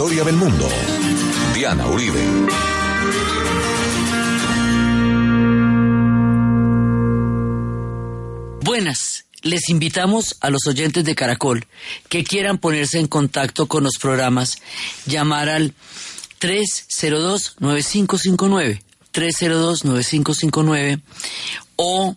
historia del mundo. Diana Uribe. Buenas. Les invitamos a los oyentes de Caracol que quieran ponerse en contacto con los programas, llamar al 302-9559, 302-9559 o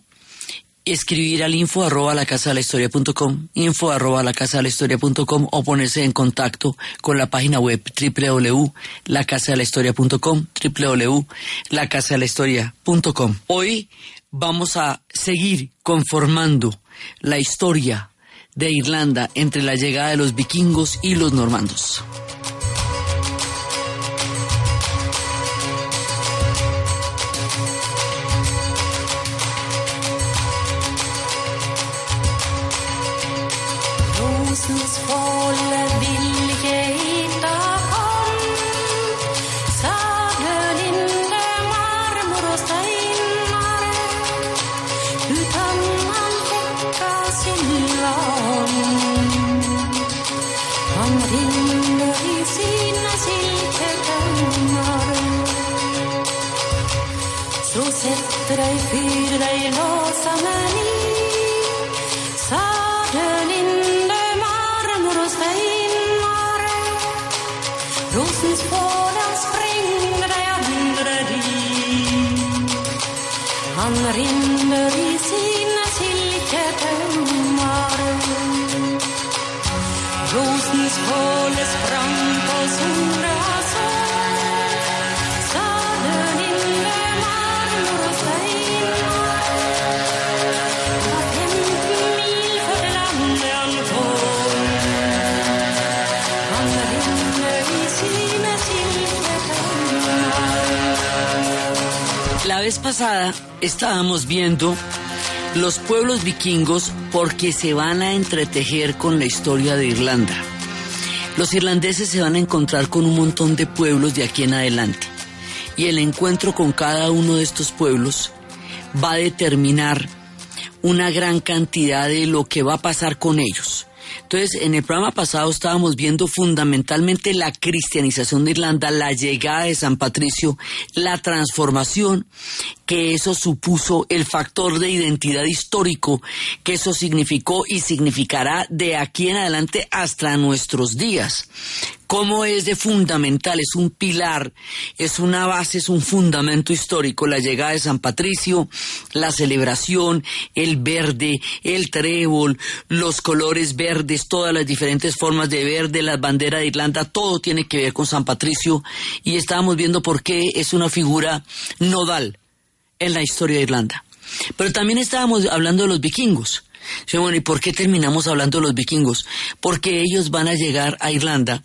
escribir al info arroba la casa de la historia com, info arroba la casa de la historia com, o ponerse en contacto con la página web www.lacasadelahistoria.com, www.lacasadelahistoria.com. Hoy vamos a seguir conformando la historia de Irlanda entre la llegada de los vikingos y los normandos. Rosens fåran sprängde jag under dit. Han rinner i sina silketömmar Rosens fåle sprang på Soras vez pasada estábamos viendo los pueblos vikingos porque se van a entretejer con la historia de Irlanda. Los irlandeses se van a encontrar con un montón de pueblos de aquí en adelante. Y el encuentro con cada uno de estos pueblos va a determinar una gran cantidad de lo que va a pasar con ellos. Entonces, en el programa pasado estábamos viendo fundamentalmente la cristianización de Irlanda, la llegada de San Patricio, la transformación que eso supuso, el factor de identidad histórico que eso significó y significará de aquí en adelante hasta nuestros días cómo es de fundamental, es un pilar, es una base, es un fundamento histórico, la llegada de San Patricio, la celebración, el verde, el trébol, los colores verdes, todas las diferentes formas de verde, la bandera de Irlanda, todo tiene que ver con San Patricio y estábamos viendo por qué es una figura nodal en la historia de Irlanda. Pero también estábamos hablando de los vikingos. Bueno, ¿y por qué terminamos hablando de los vikingos? Porque ellos van a llegar a Irlanda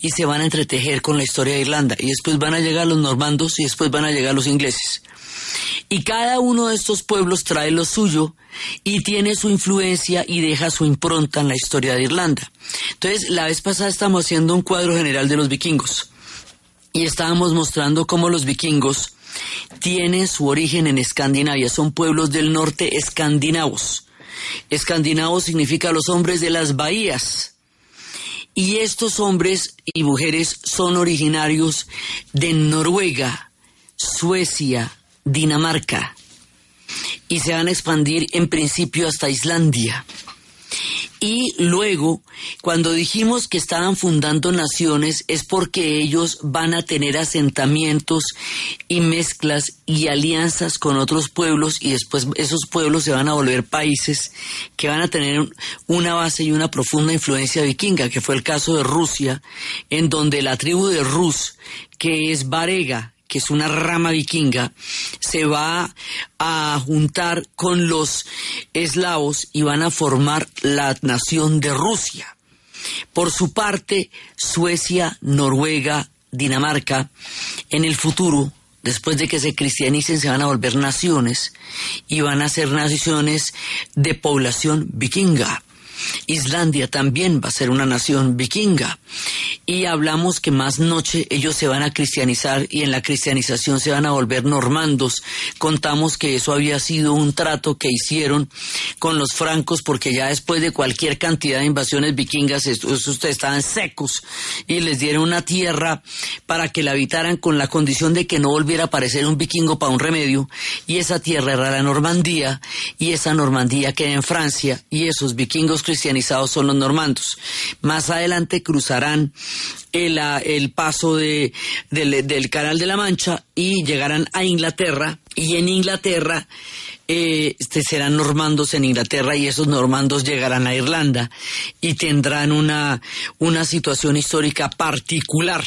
y se van a entretejer con la historia de Irlanda y después van a llegar los normandos y después van a llegar los ingleses. Y cada uno de estos pueblos trae lo suyo y tiene su influencia y deja su impronta en la historia de Irlanda. Entonces, la vez pasada estamos haciendo un cuadro general de los vikingos y estábamos mostrando cómo los vikingos tienen su origen en Escandinavia, son pueblos del norte escandinavos. Escandinavo significa los hombres de las bahías. Y estos hombres y mujeres son originarios de Noruega, Suecia, Dinamarca. Y se van a expandir en principio hasta Islandia. Y luego, cuando dijimos que estaban fundando naciones, es porque ellos van a tener asentamientos y mezclas y alianzas con otros pueblos y después esos pueblos se van a volver países que van a tener una base y una profunda influencia vikinga, que fue el caso de Rusia, en donde la tribu de Rus, que es Varega, que es una rama vikinga, se va a juntar con los eslavos y van a formar la nación de Rusia. Por su parte, Suecia, Noruega, Dinamarca, en el futuro, después de que se cristianicen, se van a volver naciones y van a ser naciones de población vikinga. Islandia también va a ser una nación vikinga. y hablamos que más noche ellos se van a cristianizar y en la cristianización se van a volver normandos. Contamos que eso había sido un trato que hicieron con los francos porque ya después de cualquier cantidad de invasiones vikingas, ustedes estaban secos y les dieron una tierra para que la habitaran con la condición de que no volviera a aparecer un vikingo para un remedio y esa tierra era la Normandía y esa Normandía queda en Francia y esos vikingos cristianizados son los normandos. Más adelante cruzarán el, el paso de, del, Canal de la Mancha y llegarán a Inglaterra y en Inglaterra eh, este, serán normandos en Inglaterra y esos normandos llegarán a Irlanda y tendrán una, una situación histórica particular.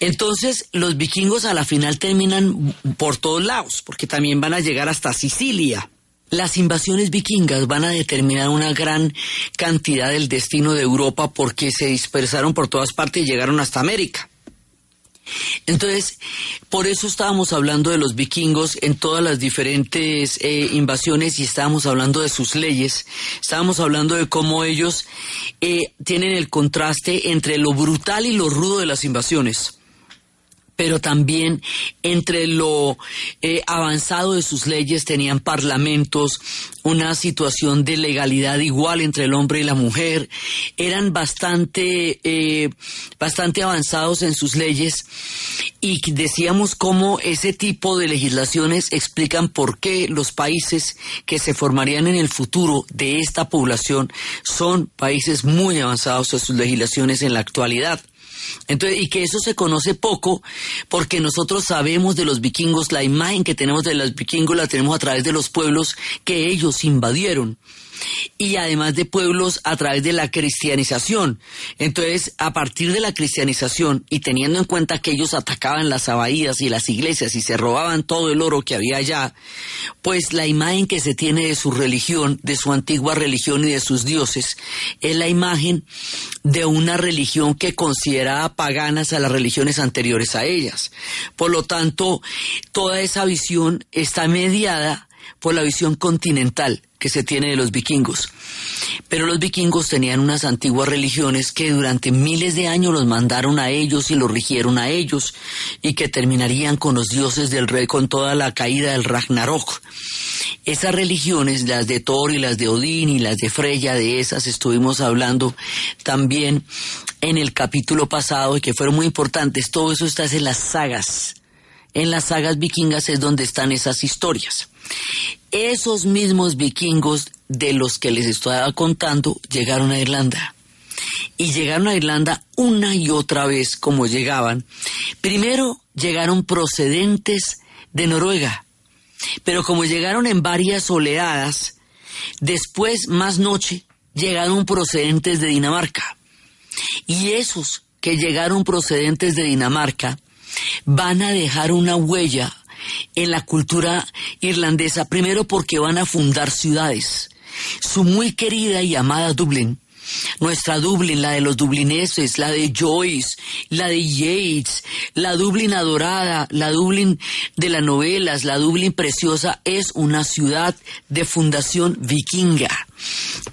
Entonces, los vikingos a la final terminan por todos lados, porque también van a llegar hasta Sicilia. Las invasiones vikingas van a determinar una gran cantidad del destino de Europa porque se dispersaron por todas partes y llegaron hasta América. Entonces, por eso estábamos hablando de los vikingos en todas las diferentes eh, invasiones y estábamos hablando de sus leyes, estábamos hablando de cómo ellos eh, tienen el contraste entre lo brutal y lo rudo de las invasiones pero también entre lo eh, avanzado de sus leyes tenían parlamentos, una situación de legalidad igual entre el hombre y la mujer, eran bastante, eh, bastante avanzados en sus leyes y decíamos cómo ese tipo de legislaciones explican por qué los países que se formarían en el futuro de esta población son países muy avanzados en sus legislaciones en la actualidad. Entonces, y que eso se conoce poco porque nosotros sabemos de los vikingos, la imagen que tenemos de los vikingos la tenemos a través de los pueblos que ellos invadieron y además de pueblos a través de la cristianización. Entonces, a partir de la cristianización y teniendo en cuenta que ellos atacaban las abadías y las iglesias y se robaban todo el oro que había allá, pues la imagen que se tiene de su religión, de su antigua religión y de sus dioses, es la imagen de una religión que consideraba paganas a las religiones anteriores a ellas. Por lo tanto, toda esa visión está mediada por la visión continental que se tiene de los vikingos. Pero los vikingos tenían unas antiguas religiones que durante miles de años los mandaron a ellos y los rigieron a ellos y que terminarían con los dioses del rey con toda la caída del Ragnarok. Esas religiones, las de Thor y las de Odín y las de Freya, de esas estuvimos hablando también en el capítulo pasado y que fueron muy importantes. Todo eso está en las sagas. En las sagas vikingas es donde están esas historias. Esos mismos vikingos de los que les estaba contando llegaron a Irlanda. Y llegaron a Irlanda una y otra vez como llegaban. Primero llegaron procedentes de Noruega, pero como llegaron en varias oleadas, después, más noche, llegaron procedentes de Dinamarca. Y esos que llegaron procedentes de Dinamarca van a dejar una huella en la cultura irlandesa, primero porque van a fundar ciudades. Su muy querida y amada Dublín, nuestra Dublín, la de los dublineses, la de Joyce, la de Yates, la Dublín adorada, la Dublín de las novelas, la Dublín preciosa, es una ciudad de fundación vikinga.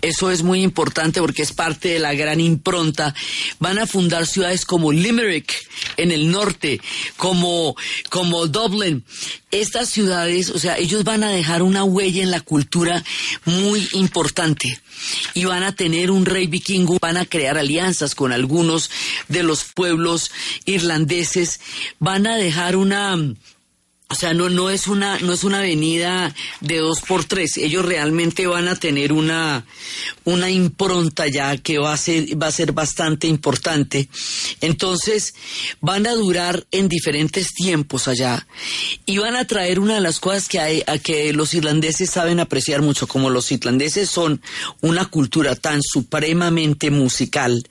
Eso es muy importante porque es parte de la gran impronta. Van a fundar ciudades como Limerick en el norte, como, como Dublin. Estas ciudades, o sea, ellos van a dejar una huella en la cultura muy importante y van a tener un rey vikingo, van a crear alianzas con algunos de los pueblos irlandeses, van a dejar una o sea, no, no es una, no es una avenida de dos por tres. Ellos realmente van a tener una, una impronta ya que va a ser, va a ser bastante importante. Entonces, van a durar en diferentes tiempos allá. Y van a traer una de las cosas que hay, a que los irlandeses saben apreciar mucho, como los irlandeses son una cultura tan supremamente musical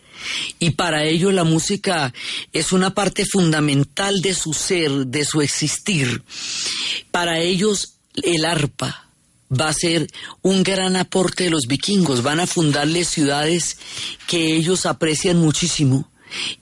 y para ello la música es una parte fundamental de su ser, de su existir. Para ellos el arpa va a ser un gran aporte de los vikingos, van a fundarles ciudades que ellos aprecian muchísimo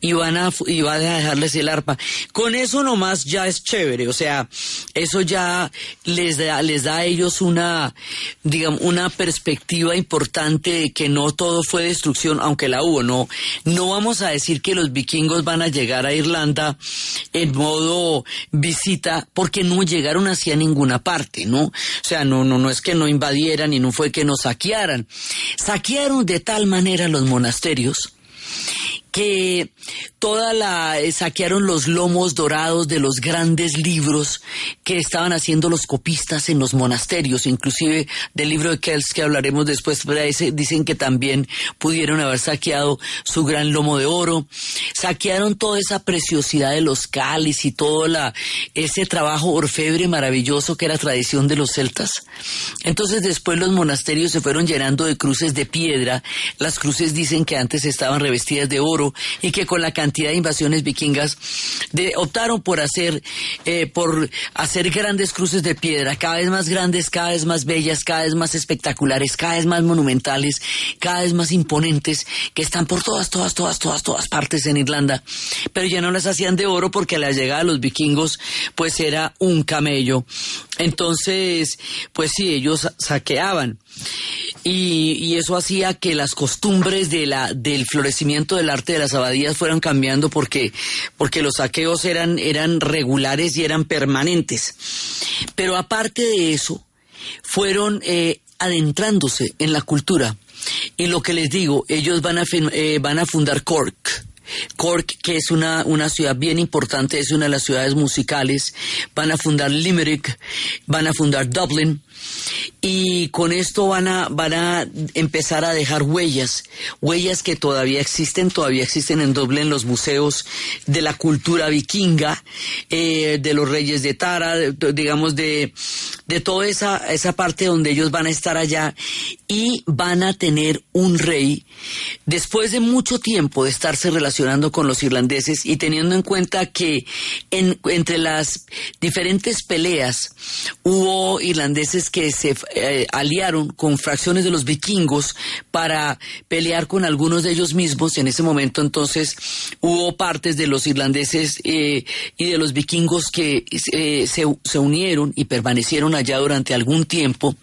y van a y van a dejarles el arpa. Con eso nomás ya es chévere, o sea, eso ya les da les da a ellos una digamos una perspectiva importante de que no todo fue destrucción, aunque la hubo, no no vamos a decir que los vikingos van a llegar a Irlanda en modo visita porque no llegaron hacia ninguna parte, ¿no? O sea, no no no es que no invadieran y no fue que nos saquearan. Saquearon de tal manera los monasterios que toda la eh, saquearon los lomos dorados de los grandes libros que estaban haciendo los copistas en los monasterios, inclusive del libro de Kells que hablaremos después, dicen que también pudieron haber saqueado su gran lomo de oro, saquearon toda esa preciosidad de los cáliz y todo la, ese trabajo orfebre maravilloso que era tradición de los celtas. Entonces después los monasterios se fueron llenando de cruces de piedra, las cruces dicen que antes estaban revestidas de oro, y que con la cantidad de invasiones vikingas optaron por hacer, eh, por hacer grandes cruces de piedra, cada vez más grandes, cada vez más bellas, cada vez más espectaculares, cada vez más monumentales, cada vez más imponentes, que están por todas, todas, todas, todas, todas partes en Irlanda, pero ya no las hacían de oro porque a la llegada de los vikingos pues era un camello. Entonces, pues sí, ellos saqueaban. Y, eso hacía que las costumbres de la, del florecimiento del arte de las abadías fueran cambiando porque, porque los saqueos eran, eran regulares y eran permanentes. Pero aparte de eso, fueron eh, adentrándose en la cultura. Y lo que les digo, ellos van a, eh, van a fundar Cork. Cork, que es una, una ciudad bien importante, es una de las ciudades musicales, van a fundar Limerick, van a fundar Dublin, y con esto van a, van a empezar a dejar huellas, huellas que todavía existen, todavía existen en doble en los museos de la cultura vikinga, eh, de los reyes de Tara, digamos de, de toda esa, esa parte donde ellos van a estar allá y van a tener un rey. Después de mucho tiempo de estarse relacionando con los irlandeses y teniendo en cuenta que en, entre las diferentes peleas hubo irlandeses que se eh, aliaron con fracciones de los vikingos para pelear con algunos de ellos mismos. En ese momento entonces hubo partes de los irlandeses eh, y de los vikingos que eh, se, se unieron y permanecieron allá durante algún tiempo.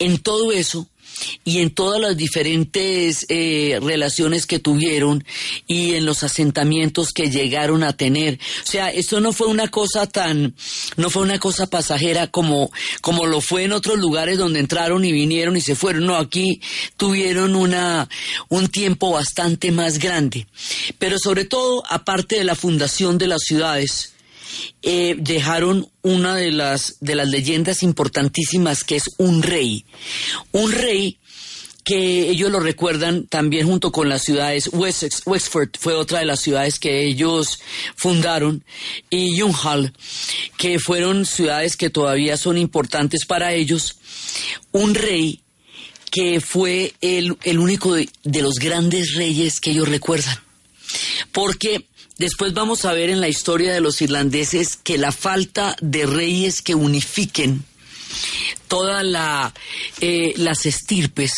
En todo eso, y en todas las diferentes eh, relaciones que tuvieron y en los asentamientos que llegaron a tener. O sea, esto no fue una cosa tan, no fue una cosa pasajera como, como lo fue en otros lugares donde entraron y vinieron y se fueron. No, aquí tuvieron una, un tiempo bastante más grande. Pero sobre todo, aparte de la fundación de las ciudades, eh, dejaron una de las, de las leyendas importantísimas que es un rey. Un rey que ellos lo recuerdan también junto con las ciudades Wessex, Wexford fue otra de las ciudades que ellos fundaron y Junghal que fueron ciudades que todavía son importantes para ellos un rey que fue el, único de los grandes reyes que ellos recuerdan porque Después vamos a ver en la historia de los irlandeses que la falta de reyes que unifiquen todas la, eh, las estirpes,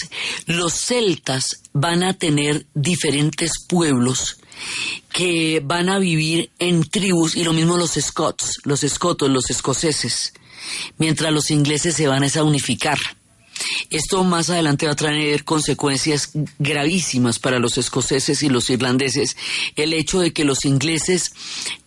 los celtas van a tener diferentes pueblos que van a vivir en tribus y lo mismo los scots, los escotos, los escoceses, mientras los ingleses se van a unificar. Esto más adelante va a traer consecuencias gravísimas para los escoceses y los irlandeses. El hecho de que los ingleses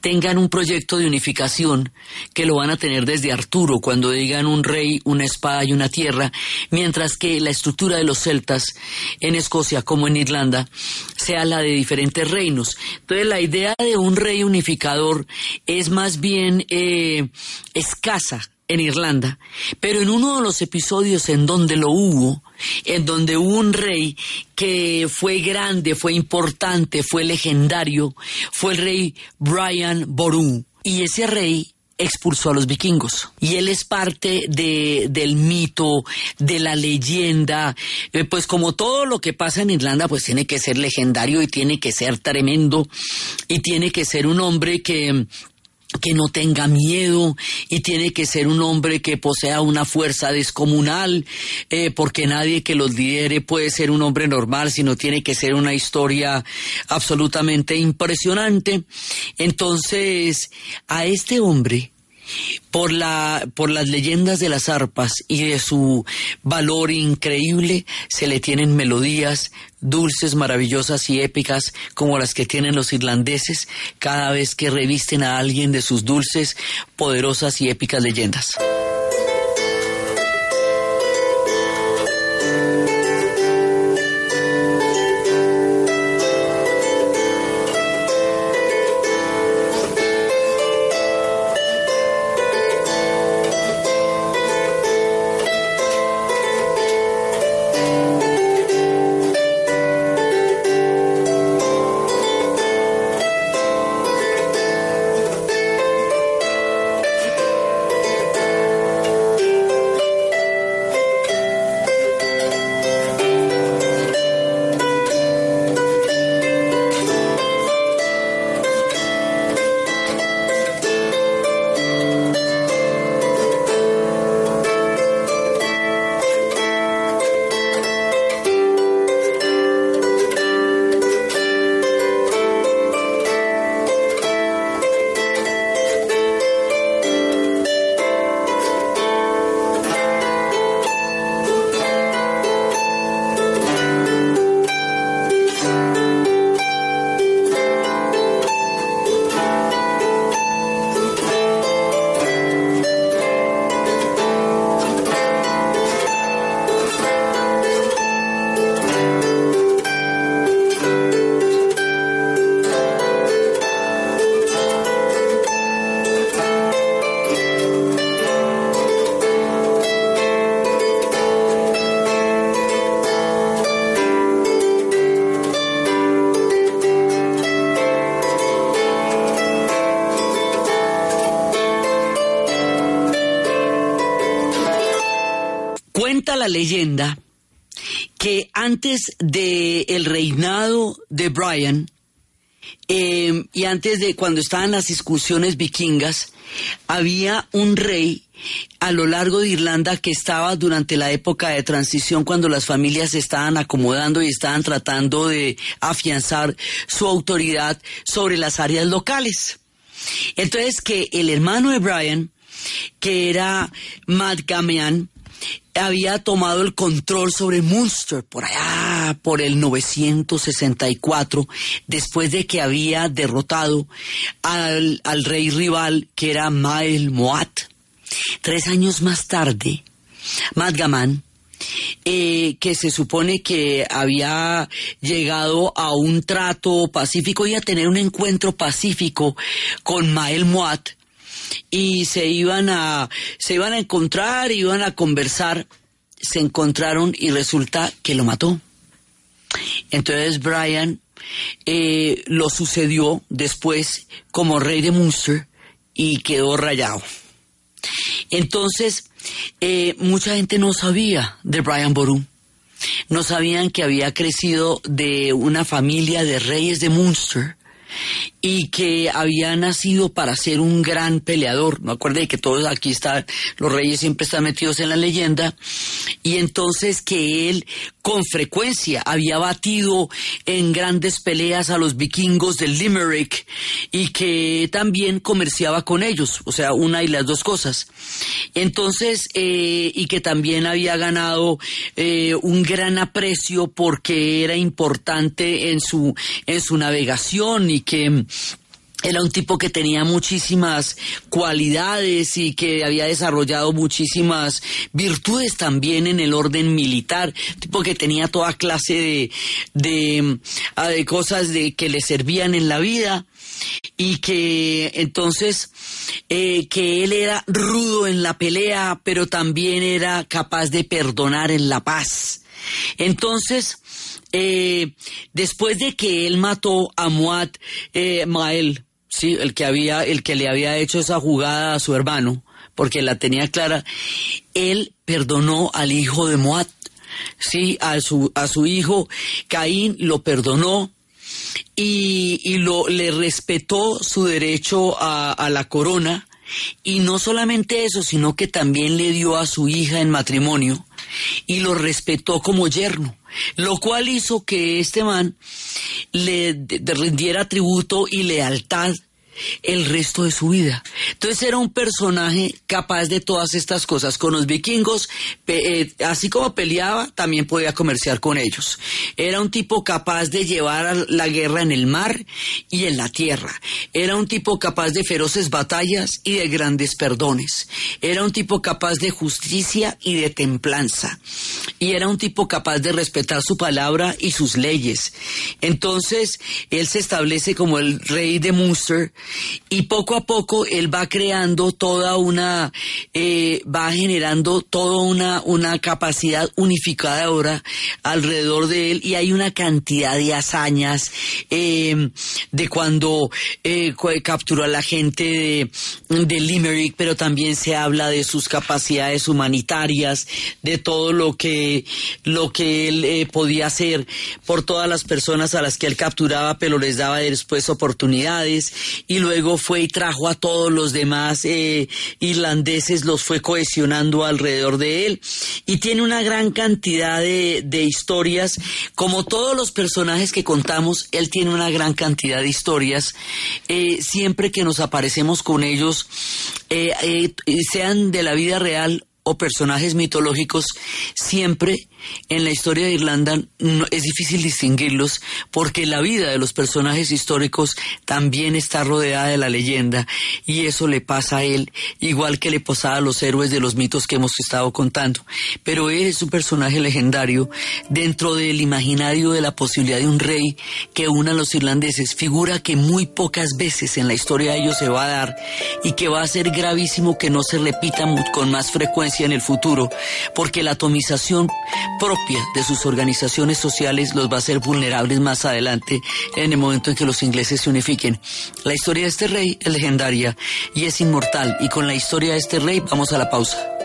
tengan un proyecto de unificación que lo van a tener desde Arturo cuando digan un rey, una espada y una tierra, mientras que la estructura de los celtas en Escocia como en Irlanda sea la de diferentes reinos. Entonces la idea de un rey unificador es más bien eh, escasa en Irlanda, pero en uno de los episodios en donde lo hubo, en donde hubo un rey que fue grande, fue importante, fue legendario, fue el rey Brian Boru. Y ese rey expulsó a los vikingos. Y él es parte de, del mito, de la leyenda. Eh, pues como todo lo que pasa en Irlanda, pues tiene que ser legendario y tiene que ser tremendo y tiene que ser un hombre que que no tenga miedo y tiene que ser un hombre que posea una fuerza descomunal, eh, porque nadie que los lidere puede ser un hombre normal, sino tiene que ser una historia absolutamente impresionante. Entonces, a este hombre, por, la, por las leyendas de las arpas y de su valor increíble, se le tienen melodías dulces, maravillosas y épicas como las que tienen los irlandeses cada vez que revisten a alguien de sus dulces, poderosas y épicas leyendas. Que antes del el reinado de Brian em, y antes de cuando estaban las discusiones vikingas, había un rey a lo largo de Irlanda que estaba durante la época de transición cuando las familias se estaban acomodando y estaban tratando de afianzar su autoridad sobre las áreas locales. Entonces que el hermano de Brian, que era Matt Gamean, había tomado el control sobre Munster por allá, por el 964, después de que había derrotado al, rey rival que era Mael Moat. Tres años más tarde, Madgaman, eh, que se supone que había llegado a un trato pacífico y a tener un encuentro pacífico con Mael Moat, y se iban a, se iban a encontrar, iban a conversar, se encontraron y resulta que lo mató. Entonces Brian eh, lo sucedió después como rey de Munster y quedó rayado. Entonces, eh, mucha gente no sabía de Brian Boru. No sabían que había crecido de una familia de reyes de Munster y que había nacido para ser un gran peleador. No acuerde que todos aquí están, los reyes siempre están metidos en la leyenda, y entonces que él con frecuencia había batido en grandes peleas a los vikingos del Limerick y que también comerciaba con ellos, o sea, una y las dos cosas. Entonces, eh, y que también había ganado eh, un gran aprecio porque era importante en su, en su navegación y que era un tipo que tenía muchísimas cualidades y que había desarrollado muchísimas virtudes también en el orden militar, tipo que tenía toda clase de, ah, de, cosas de, que le servían en la vida y que entonces eh, que él era rudo en la pelea, pero también era capaz de perdonar en la paz. Entonces, eh, después de que él mató a Muad eh, Mael, sí, el que había, el que le había hecho esa jugada a su hermano, porque la tenía clara, él perdonó al hijo de Moab, sí, a su, a su hijo. Caín lo perdonó y, lo, le respetó su derecho a, a la corona. Y no solamente eso, sino que también le dio a su hija en matrimonio y lo respetó como yerno, lo cual hizo que este man le rindiera tributo y lealtad el resto de su vida. Entonces era un personaje capaz de todas estas cosas. Con los vikingos, eh, así como peleaba, también podía comerciar con ellos. Era un tipo capaz de llevar la guerra en el mar y en la tierra. Era un tipo capaz de feroces batallas y de grandes perdones. Era un tipo capaz de justicia y de templanza. Y era un tipo capaz de respetar su palabra y sus leyes. Entonces, él se establece como el rey de Munster y poco a poco él va creando toda una, eh, va generando toda una, una capacidad unificadora alrededor de él. Y hay una cantidad de hazañas eh, de cuando eh, capturó a la gente de, de, Limerick, pero también se habla de sus capacidades humanitarias, de todo lo que, lo que él eh, podía hacer por todas las personas a las que él capturaba, pero les daba después oportunidades. Y luego fue y trajo a todos los demás eh, irlandeses, los fue cohesionando alrededor de él. Y tiene una gran cantidad de, de historias, como todos los personajes que contamos, él tiene una gran cantidad de historias, eh, siempre que nos aparecemos con ellos, eh, sean de la vida real o personajes mitológicos, siempre en la historia de Irlanda es difícil distinguirlos porque la vida de los personajes históricos también está rodeada de la leyenda y eso le pasa a él igual que le pasaba a los héroes de los mitos que hemos estado contando. Pero él es un personaje legendario dentro del imaginario de la posibilidad de un rey que una a los irlandeses, figura que muy pocas veces en la historia de ellos se va a dar y que va a ser gravísimo que no se repita con más frecuencia en el futuro porque la atomización propia de sus organizaciones sociales los va a hacer vulnerables más adelante en el momento en que los ingleses se unifiquen. La historia de este rey es legendaria y es inmortal y con la historia de este rey vamos a la pausa.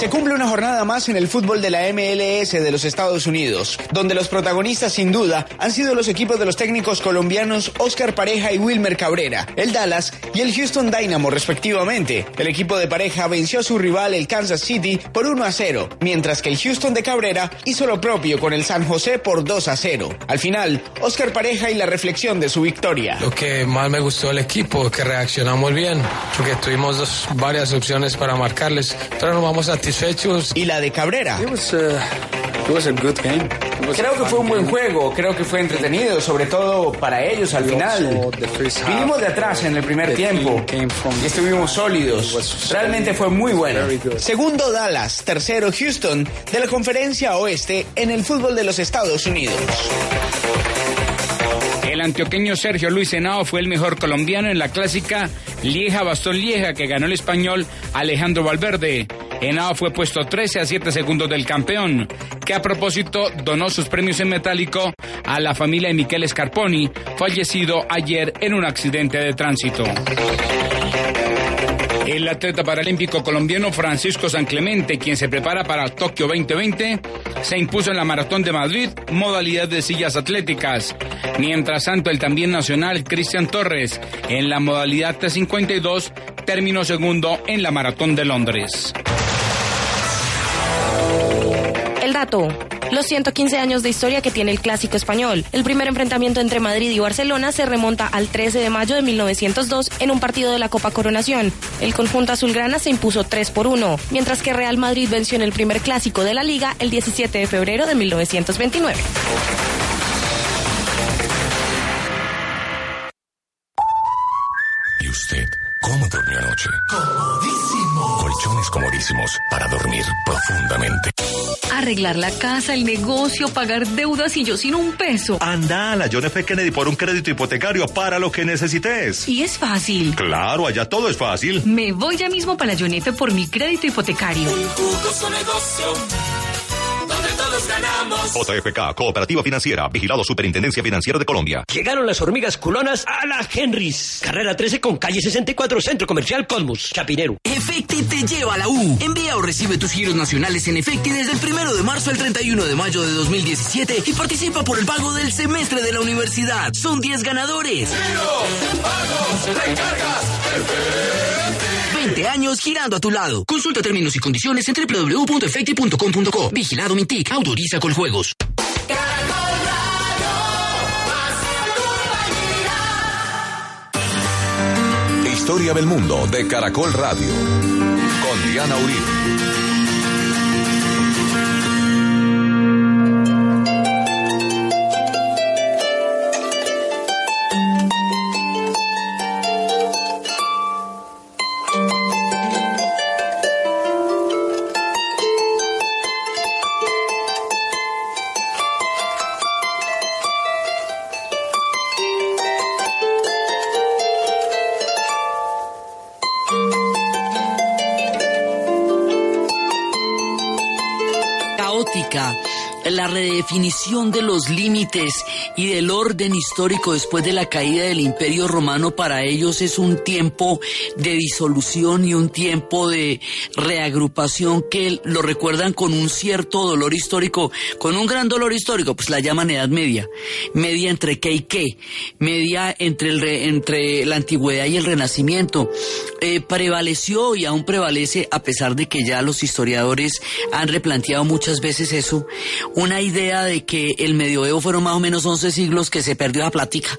Se cumple una jornada más en el fútbol de la MLS de los Estados Unidos, donde los protagonistas sin duda han sido los equipos de los técnicos colombianos Oscar Pareja y Wilmer Cabrera, el Dallas y el Houston Dynamo respectivamente. El equipo de Pareja venció a su rival el Kansas City por 1 a 0, mientras que el Houston de Cabrera hizo lo propio con el San José por 2 a 0. Al final, Oscar Pareja y la reflexión de su victoria. Lo que más me gustó del equipo es que reaccionamos bien, porque tuvimos varias opciones para marcarles, pero nos vamos a y la de Cabrera. Uh, creo que fue un buen juego, creo que fue entretenido, sobre todo para ellos al final. Vinimos de atrás en el primer tiempo y estuvimos sólidos. Realmente fue muy bueno. Segundo Dallas, tercero Houston de la conferencia oeste en el fútbol de los Estados Unidos. El antioqueño Sergio Luis Henao fue el mejor colombiano en la clásica Lieja-Bastón Lieja que ganó el español Alejandro Valverde. Henao fue puesto 13 a 7 segundos del campeón, que a propósito donó sus premios en metálico a la familia de Miquel Scarponi, fallecido ayer en un accidente de tránsito. El atleta paralímpico colombiano Francisco San Clemente, quien se prepara para Tokio 2020, se impuso en la Maratón de Madrid, modalidad de sillas atléticas. Mientras tanto, el también nacional Cristian Torres, en la modalidad T52, terminó segundo en la Maratón de Londres. Los 115 años de historia que tiene el clásico español. El primer enfrentamiento entre Madrid y Barcelona se remonta al 13 de mayo de 1902 en un partido de la Copa Coronación. El conjunto azulgrana se impuso 3 por 1, mientras que Real Madrid venció en el primer clásico de la liga el 17 de febrero de 1929. Cómo durmió anoche? Comodísimo. Colchones comodísimos para dormir profundamente. Arreglar la casa, el negocio, pagar deudas y yo sin un peso. Anda a la John F. Kennedy por un crédito hipotecario para lo que necesites. Y es fácil. Claro, allá todo es fácil. Me voy ya mismo para la John F. por mi crédito hipotecario. Un jugoso negocio todos ganamos. JFK, Cooperativa Financiera, Vigilado Superintendencia Financiera de Colombia. Llegaron las hormigas culonas a la Henrys. Carrera 13 con calle 64, Centro Comercial Colmus, Chapinero. Efecti te lleva a la U. Envía o recibe tus giros nacionales en Efecti desde el primero de marzo al 31 de mayo de 2017 y participa por el pago del semestre de la universidad. Son 10 ganadores. Giros, pagos, recargas, Efecti. 20 años girando a tu lado. Consulta términos y condiciones en www.efecti.com.co. Vigilado Mintic. Autoriza con juegos. Historia del mundo de Caracol Radio. Con Diana Uribe. Redefinición de los límites y del orden histórico después de la caída del Imperio Romano para ellos es un tiempo de disolución y un tiempo de reagrupación que lo recuerdan con un cierto dolor histórico, con un gran dolor histórico, pues la llaman Edad Media, media entre qué y qué, media entre, entre la antigüedad y el renacimiento. Eh, prevaleció y aún prevalece, a pesar de que ya los historiadores han replanteado muchas veces eso, una idea de que el medioevo fueron más o menos 11 siglos que se perdió la plática,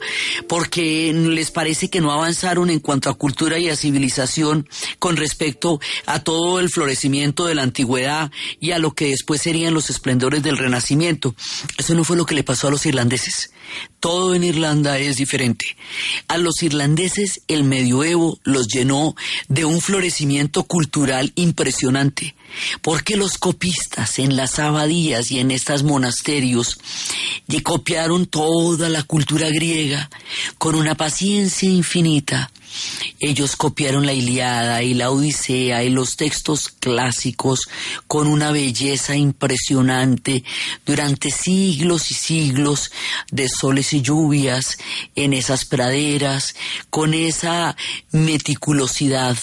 porque les parece que no avanzaron en cuanto a cultura y a civilización con respecto a todo el florecimiento de la antigüedad y a lo que después serían los esplendores del renacimiento. Eso no fue lo que le pasó a los irlandeses. Todo en Irlanda es diferente. A los irlandeses el medioevo los llenó de un florecimiento cultural impresionante, porque los copistas en las abadías y en estos monasterios y copiaron toda la cultura griega con una paciencia infinita. Ellos copiaron la Iliada y la Odisea y los textos clásicos con una belleza impresionante durante siglos y siglos de soles y lluvias en esas praderas, con esa meticulosidad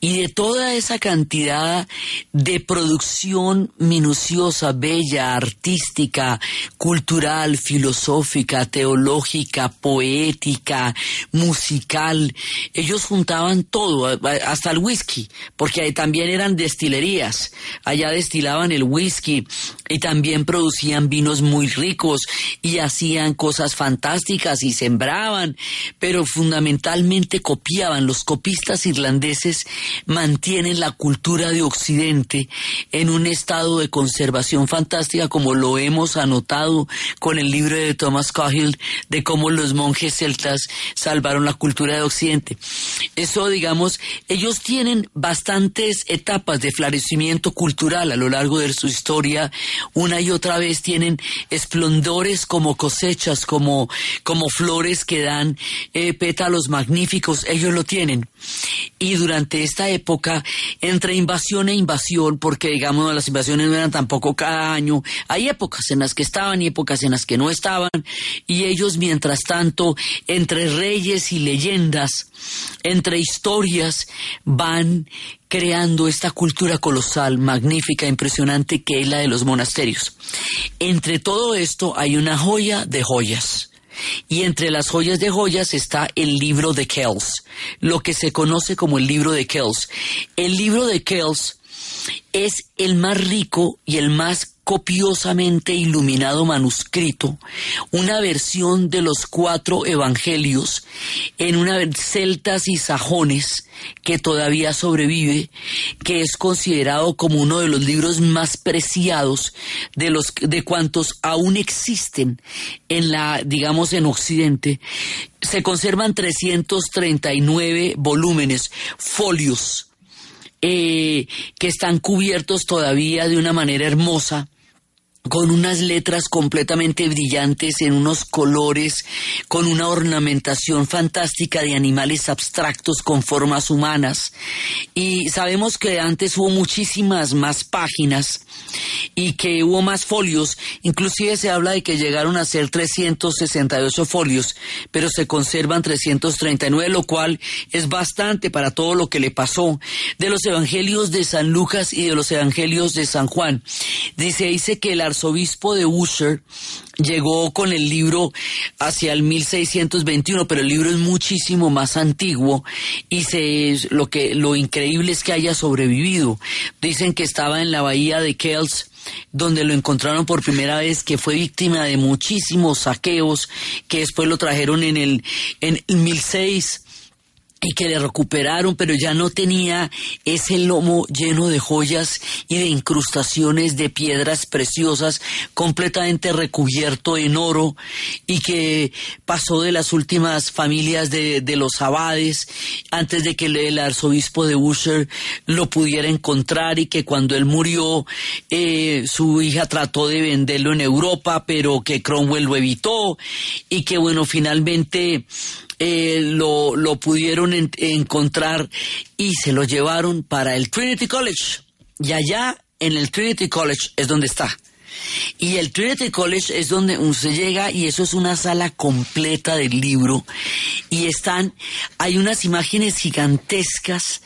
y de toda esa cantidad de producción minuciosa, bella, artística, cultural, filosófica, teológica, poética, musical, ellos juntaban todo, hasta el whisky, porque también eran destilerías, allá destilaban el whisky y también producían vinos muy ricos y hacían cosas fantásticas y sembraban, pero fundamentalmente copiaban. Los copistas irlandeses mantienen la cultura de Occidente en un estado de conservación fantástica como lo hemos anotado con el libro de Thomas Cahill de cómo los monjes celtas salvaron la cultura de Occidente. Eso, digamos, ellos tienen bastantes etapas de florecimiento cultural a lo largo de su historia. Una y otra vez tienen esplendores como cosechas, como, como flores que dan eh, pétalos magníficos. Ellos lo tienen. Y durante esta época, entre invasión e invasión, porque digamos las invasiones no eran tampoco cada año, hay épocas en las que estaban y épocas en las que no estaban, y ellos mientras tanto, entre reyes y leyendas, entre historias, van creando esta cultura colosal, magnífica, impresionante que es la de los monasterios. Entre todo esto hay una joya de joyas. Y entre las joyas de joyas está el libro de Kells, lo que se conoce como el libro de Kells. El libro de Kells es el más rico y el más copiosamente iluminado manuscrito, una versión de los cuatro evangelios en una celtas y sajones que todavía sobrevive, que es considerado como uno de los libros más preciados de los de cuantos aún existen en la digamos en occidente. Se conservan 339 volúmenes, folios eh, que están cubiertos todavía de una manera hermosa con unas letras completamente brillantes en unos colores, con una ornamentación fantástica de animales abstractos con formas humanas. Y sabemos que antes hubo muchísimas más páginas y que hubo más folios, inclusive se habla de que llegaron a ser 368 folios, pero se conservan 339, lo cual es bastante para todo lo que le pasó. De los evangelios de San Lucas y de los evangelios de San Juan, dice, dice que el arzobispo de Usher llegó con el libro hacia el 1621, pero el libro es muchísimo más antiguo y se, lo que lo increíble es que haya sobrevivido. Dicen que estaba en la bahía de Donde lo encontraron por primera vez, que fue víctima de muchísimos saqueos, que después lo trajeron en el en el 1006 y que le recuperaron, pero ya no tenía ese lomo lleno de joyas y de incrustaciones de piedras preciosas, completamente recubierto en oro, y que pasó de las últimas familias de, los abades, antes de que el arzobispo de Usher lo pudiera encontrar, y que cuando él murió, eh, su hija trató de venderlo en Europa, pero que Cromwell lo evitó, y que bueno, finalmente eh, lo, lo, pudieron encontrar y se lo llevaron para el Trinity College. Y allá en el Trinity College es donde está. Y el Trinity College es donde se llega y eso es una sala completa del libro. Y están, hay unas imágenes gigantescas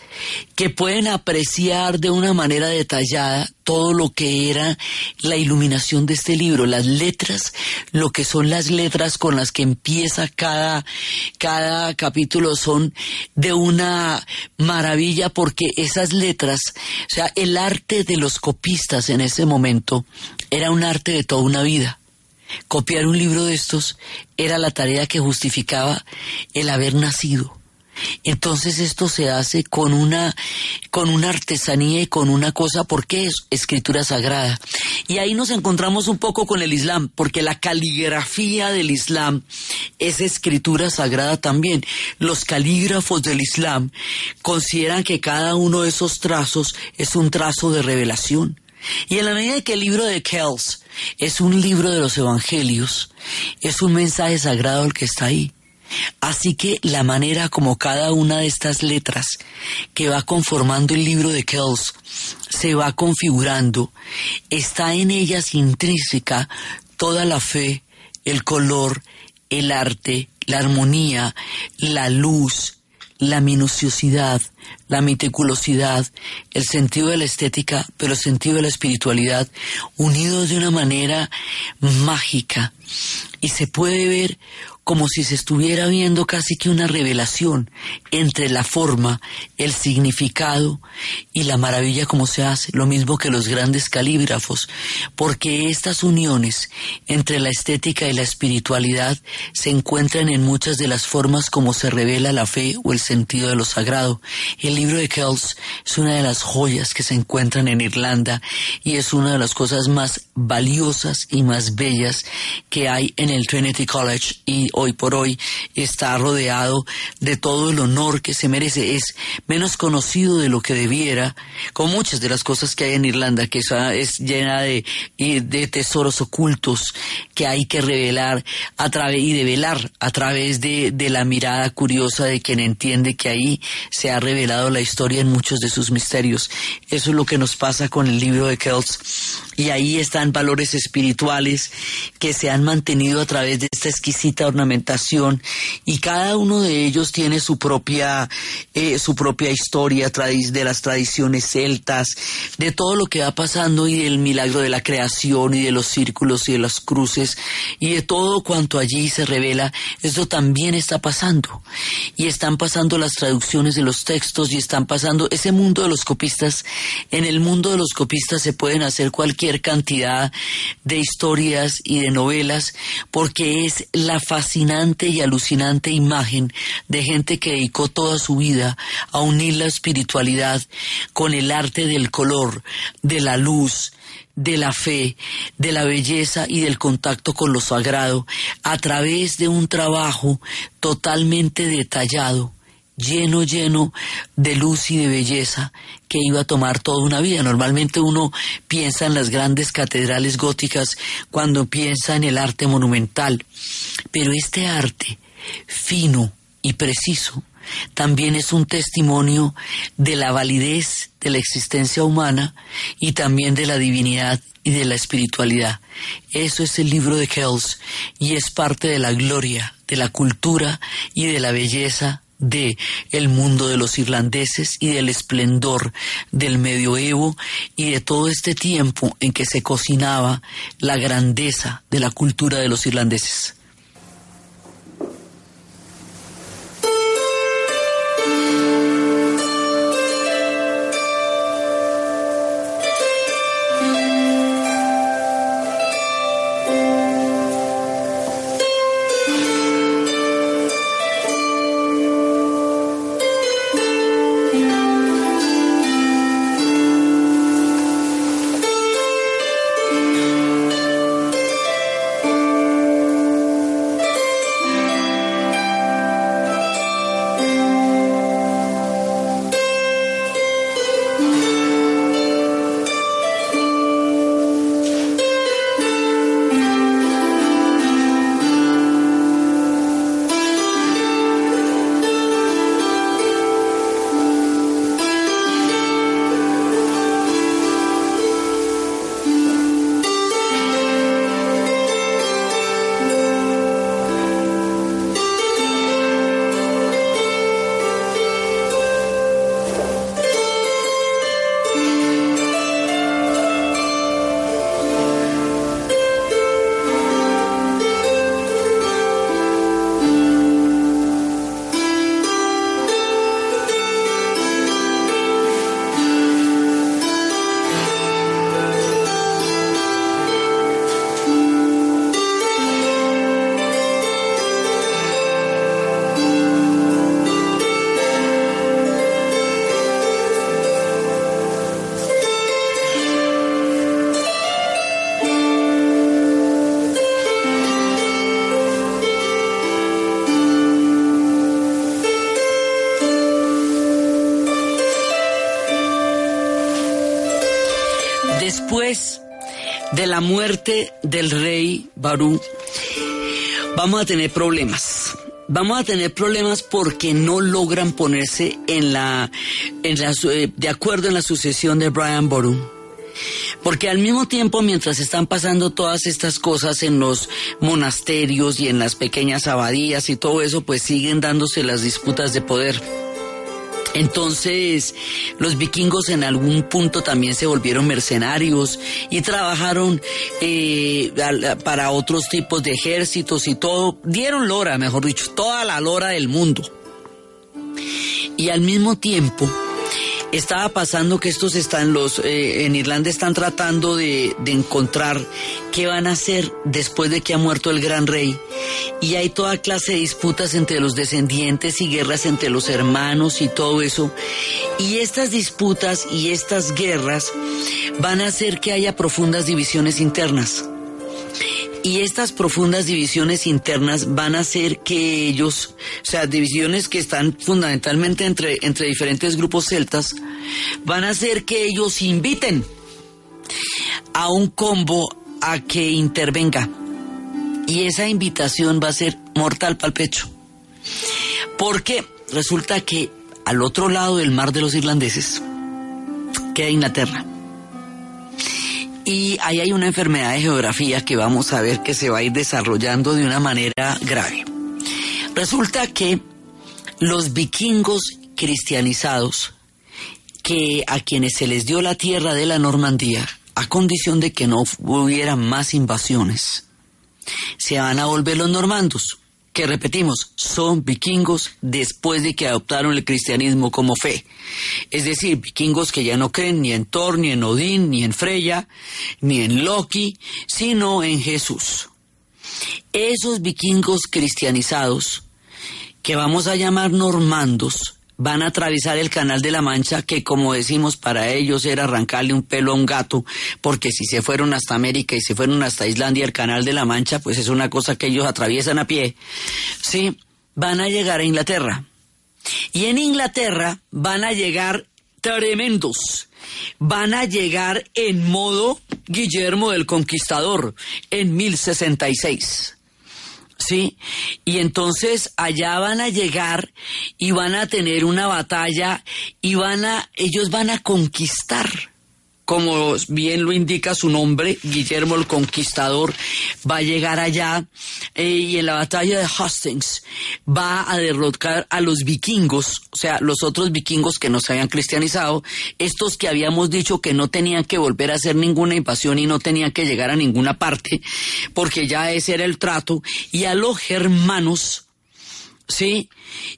que pueden apreciar de una manera detallada todo lo que era la iluminación de este libro, las letras, lo que son las letras con las que empieza cada, cada capítulo son de una maravilla porque esas letras, o sea, el arte de los copistas en ese momento era un arte de toda una vida. Copiar un libro de estos era la tarea que justificaba el haber nacido entonces esto se hace con una, con una artesanía y con una cosa, porque es escritura sagrada. Y ahí nos encontramos un poco con el Islam, porque la caligrafía del Islam es escritura sagrada también. Los calígrafos del Islam consideran que cada uno de esos trazos es un trazo de revelación. Y en la medida que el libro de Kells es un libro de los evangelios, es un mensaje sagrado el que está ahí. Así que la manera como cada una de estas letras que va conformando el libro de Kells se va configurando, está en ellas intrínseca toda la fe, el color, el arte, la armonía, la luz, la minuciosidad, la meticulosidad, el sentido de la estética, pero el sentido de la espiritualidad, unidos de una manera mágica. Y se puede ver como si se estuviera viendo casi que una revelación entre la forma, el significado y la maravilla como se hace, lo mismo que los grandes calígrafos, porque estas uniones entre la estética y la espiritualidad se encuentran en muchas de las formas como se revela la fe o el sentido de lo sagrado. El libro de Kells es una de las joyas que se encuentran en Irlanda y es una de las cosas más valiosas y más bellas que hay en el Trinity College y hoy por hoy está rodeado de todo el honor que se merece. Es menos conocido de lo que debiera, con muchas de las cosas que hay en Irlanda, que es llena de, de tesoros ocultos que hay que revelar a través y develar a través de, de la mirada curiosa de quien entiende que ahí se ha revelado la historia en muchos de sus misterios. Eso es lo que nos pasa con el libro de Kells. Y ahí están valores espirituales que se han mantenido a través de esta exquisita ornamentación ornamentación y cada uno de ellos tiene su propia, eh, su propia historia de las tradiciones celtas, de todo lo que va pasando y del milagro de la creación y de los círculos y de las cruces y de todo cuanto allí se revela. Esto también está pasando y están pasando las traducciones de los textos y están pasando ese mundo de los copistas. En el mundo de los copistas se pueden hacer cualquier cantidad de historias y de novelas porque es la y alucinante imagen de gente que dedicó toda su vida a unir la espiritualidad con el arte del color, de la luz, de la fe, de la belleza y del contacto con lo sagrado a través de un trabajo totalmente detallado, lleno, lleno de luz y de belleza que iba a tomar toda una vida. Normalmente uno piensa en las grandes catedrales góticas cuando piensa en el arte monumental, pero este arte fino y preciso también es un testimonio de la validez de la existencia humana y también de la divinidad y de la espiritualidad. Eso es el libro de Kells y es parte de la gloria, de la cultura y de la belleza de el mundo de los irlandeses y del esplendor del medioevo y de todo este tiempo en que se cocinaba la grandeza de la cultura de los irlandeses. Después de la muerte del rey Barú, vamos a tener problemas. Vamos a tener problemas porque no logran ponerse en la, en la eh, de acuerdo en la sucesión de Brian Boru. Porque al mismo tiempo, mientras están pasando todas estas cosas en los monasterios y en las pequeñas abadías y todo eso, pues siguen dándose las disputas de poder. Entonces, los vikingos en algún punto también se volvieron mercenarios y trabajaron eh, para otros tipos de ejércitos y todo. Dieron lora, mejor dicho, toda la lora del mundo. Y al mismo tiempo, estaba pasando que estos están, los eh, en Irlanda están tratando de, de encontrar qué van a hacer después de que ha muerto el gran rey. Y hay toda clase de disputas entre los descendientes y guerras entre los hermanos y todo eso. Y estas disputas y estas guerras van a hacer que haya profundas divisiones internas. Y estas profundas divisiones internas van a hacer que ellos, o sea, divisiones que están fundamentalmente entre, entre diferentes grupos celtas, van a hacer que ellos inviten a un combo a que intervenga. Y esa invitación va a ser mortal para el pecho. Porque resulta que al otro lado del mar de los irlandeses queda Inglaterra. Y ahí hay una enfermedad de geografía que vamos a ver que se va a ir desarrollando de una manera grave. Resulta que los vikingos cristianizados, que a quienes se les dio la tierra de la Normandía, a condición de que no hubiera más invasiones, se van a volver los normandos, que repetimos, son vikingos después de que adoptaron el cristianismo como fe. Es decir, vikingos que ya no creen ni en Thor, ni en Odín, ni en Freya, ni en Loki, sino en Jesús. Esos vikingos cristianizados, que vamos a llamar normandos, van a atravesar el canal de la Mancha, que como decimos para ellos era arrancarle un pelo a un gato, porque si se fueron hasta América y se fueron hasta Islandia, el canal de la Mancha, pues es una cosa que ellos atraviesan a pie, sí, van a llegar a Inglaterra. Y en Inglaterra van a llegar tremendos. Van a llegar en modo Guillermo el Conquistador en 1066. ¿Sí? Y entonces allá van a llegar y van a tener una batalla y van a, ellos van a conquistar. Como bien lo indica su nombre, Guillermo el Conquistador va a llegar allá eh, y en la batalla de Hastings va a derrotar a los vikingos, o sea, los otros vikingos que no se habían cristianizado, estos que habíamos dicho que no tenían que volver a hacer ninguna invasión y no tenían que llegar a ninguna parte, porque ya ese era el trato, y a los germanos, ¿sí?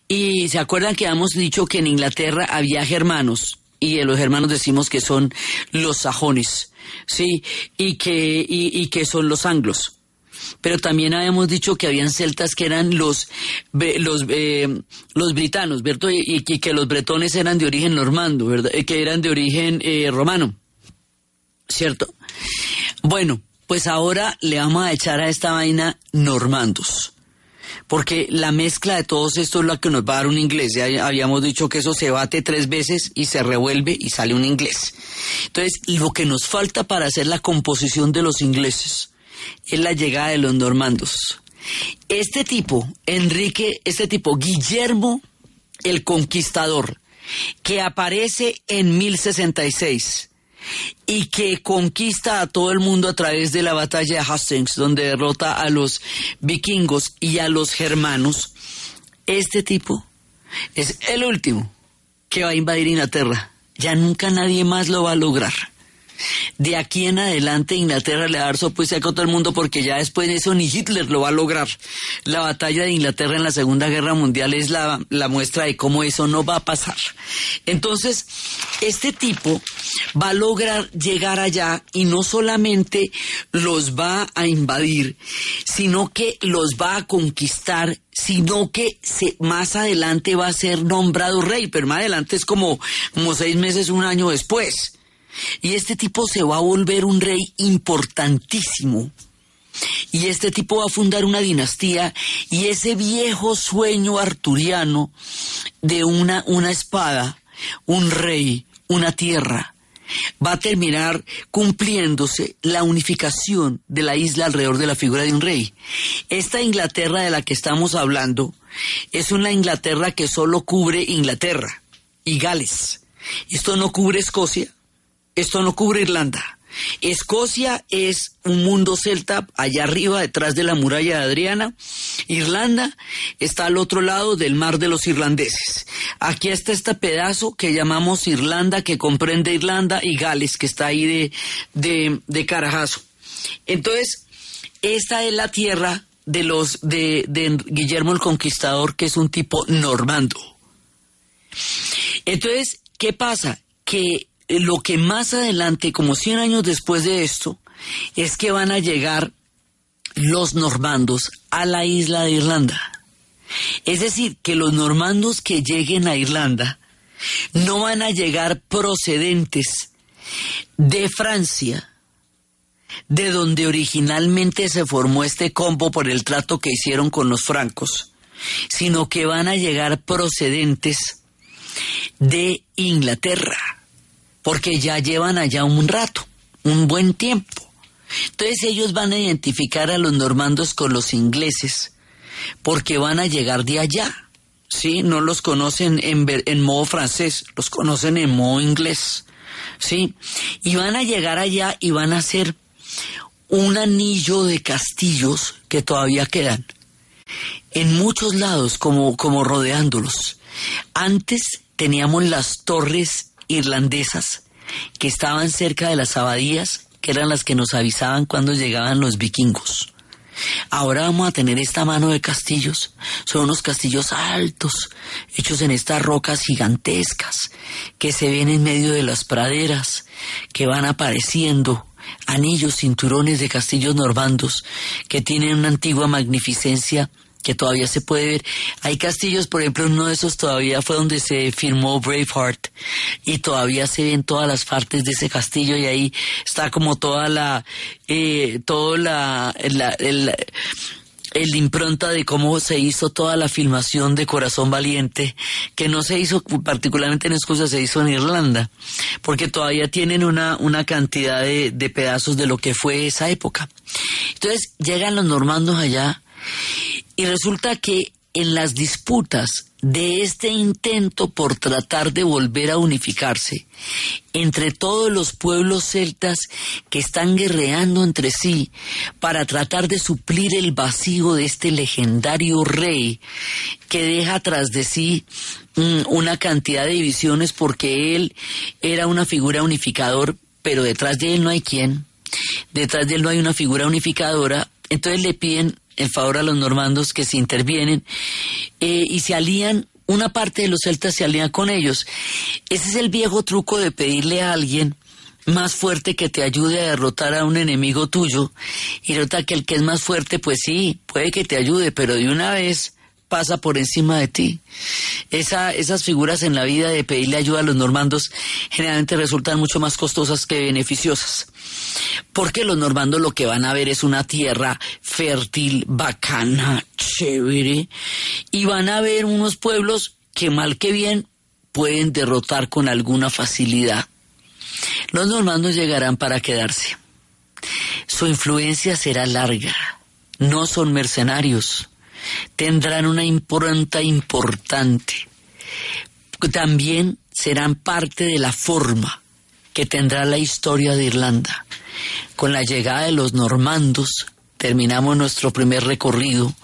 Y se acuerdan que habíamos dicho que en Inglaterra había germanos, y de los hermanos decimos que son los sajones, ¿sí? Y que, y, que son los anglos. Pero también habíamos dicho que habían celtas que eran los, los, eh, los britanos, ¿verdad? Y, y que los bretones eran de origen normando, ¿verdad? Eh, Que eran de origen eh, romano, ¿cierto? Bueno, pues ahora le vamos a echar a esta vaina normandos porque la mezcla de todos estos es la que nos va a dar un inglés. Ya habíamos dicho que eso se bate tres veces y se revuelve y sale un inglés. Entonces, lo que nos falta para hacer la composición de los ingleses es la llegada de los normandos. Este tipo, Enrique, este tipo, Guillermo el Conquistador, que aparece en 1066 y que conquista a todo el mundo a través de la batalla de Hastings, donde derrota a los vikingos y a los germanos, este tipo es el último que va a invadir Inglaterra. Ya nunca nadie más lo va a lograr. De aquí en adelante Inglaterra le va a dar sopo y a todo el mundo porque ya después de eso ni Hitler lo va a lograr. La batalla de Inglaterra en la Segunda Guerra Mundial es la, la muestra de cómo eso no va a pasar. Entonces, este tipo va a lograr llegar allá y no solamente los va a invadir, sino que los va a conquistar, sino que se, más adelante va a ser nombrado rey, pero más adelante es como, como seis meses, un año después. Y este tipo se va a volver un rey importantísimo. Y este tipo va a fundar una dinastía y ese viejo sueño arturiano de una, una espada, un rey, una tierra, va a terminar cumpliéndose la unificación de la isla alrededor de la figura de un rey. Esta Inglaterra de la que estamos hablando es una Inglaterra que solo cubre Inglaterra y Gales. Esto no cubre Escocia, esto no cubre Irlanda. Escocia es un mundo celta allá arriba, detrás de la muralla de Adriana. Irlanda está al otro lado del mar de los irlandeses. Aquí está este pedazo que llamamos Irlanda, que comprende Irlanda y Gales, que está ahí de, de, de carajazo. Entonces, esta es la tierra de los de, de Guillermo el Conquistador, que es un tipo normando. Entonces, ¿qué pasa? Que lo que más adelante, como 100 años después de esto, es que van a llegar los normandos a la isla de Irlanda. Es decir, que los normandos que lleguen a Irlanda no van a llegar procedentes de Francia, de donde originalmente se formó este combo por el trato que hicieron con los francos, sino que van a llegar procedentes de Inglaterra porque ya llevan allá un rato, un buen tiempo. Entonces ellos van a identificar a los normandos con los ingleses, porque van a llegar de allá. ¿Sí? No los conocen en, modo francés, los conocen en modo inglés. ¿Sí? Y van a llegar allá y van a hacer un anillo de castillos que todavía quedan. en muchos lados como, como rodeándolos. Antes teníamos las torres irlandesas que estaban cerca de las abadías, que eran las que nos avisaban cuando llegaban los vikingos. Ahora vamos a tener esta mano de castillos. Son unos castillos altos, hechos en estas rocas gigantescas, que se ven en medio de las praderas, que van apareciendo anillos, cinturones de castillos normandos, que tienen una antigua magnificencia que todavía se puede ver. Hay castillos, por ejemplo, uno de esos todavía fue donde se firmó Braveheart y todavía se ven todas las partes de ese castillo y ahí está como toda la, eh, todo la, el impronta de cómo se hizo toda la filmación de Corazón Valiente, que no se hizo particularmente en Escocia, se hizo en Irlanda, porque todavía tienen una, una cantidad de, de pedazos de lo que fue esa época. Entonces llegan los normandos allá y resulta que en las disputas de este intento por tratar de volver a unificarse entre todos los pueblos celtas que están guerreando entre sí para tratar de suplir el vacío de este legendario rey que deja tras de sí mm, una cantidad de divisiones porque él era una figura unificador, pero detrás de él no hay quien, detrás de él no hay una figura unificadora, entonces le piden el favor a los normandos que se intervienen eh, y se alían, una parte de los celtas se alían con ellos. Ese es el viejo truco de pedirle a alguien más fuerte que te ayude a derrotar a un enemigo tuyo y nota que el que es más fuerte, pues sí, puede que te ayude, pero de una vez pasa por encima de ti. Esa, esas figuras en la vida de pedirle ayuda a los normandos generalmente resultan mucho más costosas que beneficiosas. Porque los normandos lo que van a ver es una tierra fértil, bacana, chévere, y van a ver unos pueblos que mal que bien pueden derrotar con alguna facilidad. Los normandos llegarán para quedarse. Su influencia será larga. No son mercenarios tendrán una impronta importante. También serán parte de la forma que tendrá la historia de Irlanda. Con la llegada de los normandos, terminamos nuestro primer recorrido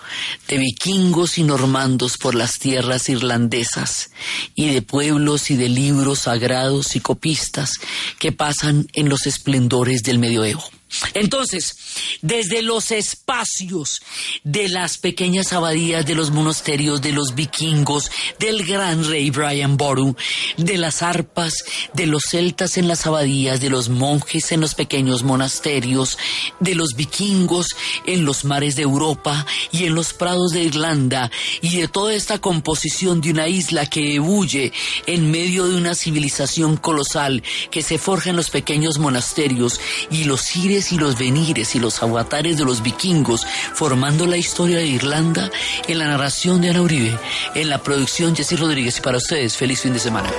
de vikingos y normandos por las tierras irlandesas y de pueblos y de libros sagrados y copistas que pasan en los esplendores del medioevo. Entonces, desde los espacios de las pequeñas abadías, de los monasterios, de los vikingos, del gran rey Brian Boru, de las arpas, de los celtas en las abadías, de los monjes en los pequeños monasterios, de los vikingos en los mares de Europa y en los prados de Irlanda, y de toda esta composición de una isla que ebulle en medio de una civilización colosal que se forja en los pequeños monasterios y los y los venires y los avatares de los vikingos formando la historia de Irlanda en la narración de Ana Uribe, en la producción Jessy Rodríguez y para ustedes feliz fin de semana.